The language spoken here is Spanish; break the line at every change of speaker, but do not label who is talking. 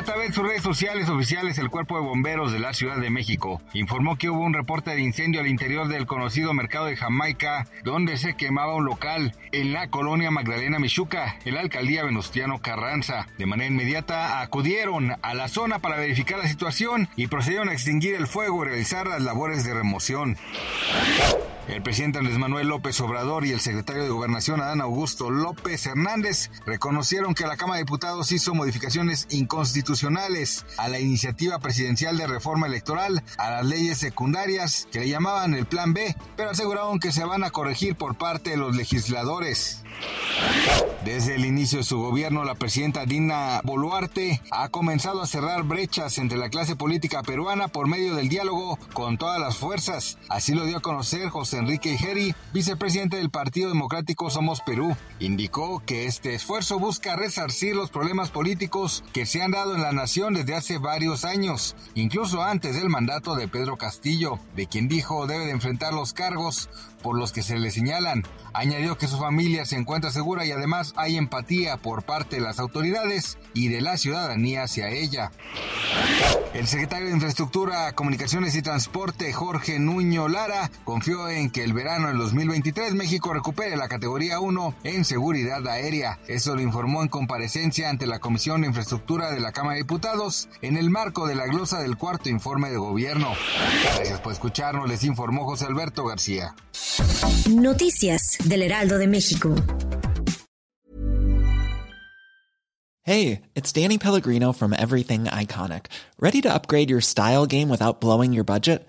A través de sus redes sociales oficiales, el Cuerpo de Bomberos de la Ciudad de México informó que hubo un reporte de incendio al interior del conocido mercado de Jamaica, donde se quemaba un local en la colonia Magdalena Michuca, en la alcaldía Venustiano Carranza. De manera inmediata acudieron a la zona para verificar la situación y procedieron a extinguir el fuego y realizar las labores de remoción. El presidente Andrés Manuel López Obrador y el secretario de Gobernación Adán Augusto López Hernández reconocieron que la Cámara de Diputados hizo modificaciones inconstitucionales a la iniciativa presidencial de reforma electoral, a las leyes secundarias que le llamaban el Plan B, pero aseguraron que se van a corregir por parte de los legisladores. Desde el inicio de su gobierno, la presidenta Dina Boluarte ha comenzado a cerrar brechas entre la clase política peruana por medio del diálogo con todas las fuerzas. Así lo dio a conocer José Enrique Geri, vicepresidente del Partido Democrático Somos Perú. Indicó que este esfuerzo busca resarcir los problemas políticos que se han dado en la nación desde hace varios años, incluso antes del mandato de Pedro Castillo, de quien dijo debe de enfrentar los cargos por los que se le señalan. Añadió que su familia se encuentra segura y además hay empatía por parte de las autoridades y de la ciudadanía hacia ella. El secretario de Infraestructura, Comunicaciones y Transporte, Jorge Nuño Lara, confió en que el verano del 2023 México recupere la categoría 1 en seguridad aérea. Eso lo informó en comparecencia ante la Comisión de Infraestructura de la Cámara de Diputados en el marco de la glosa del cuarto informe de gobierno. Gracias por escucharnos, les informó José Alberto García.
Noticias del Heraldo de México.
Hey, it's Danny Pellegrino from Everything Iconic. Ready to upgrade your style game without blowing your budget?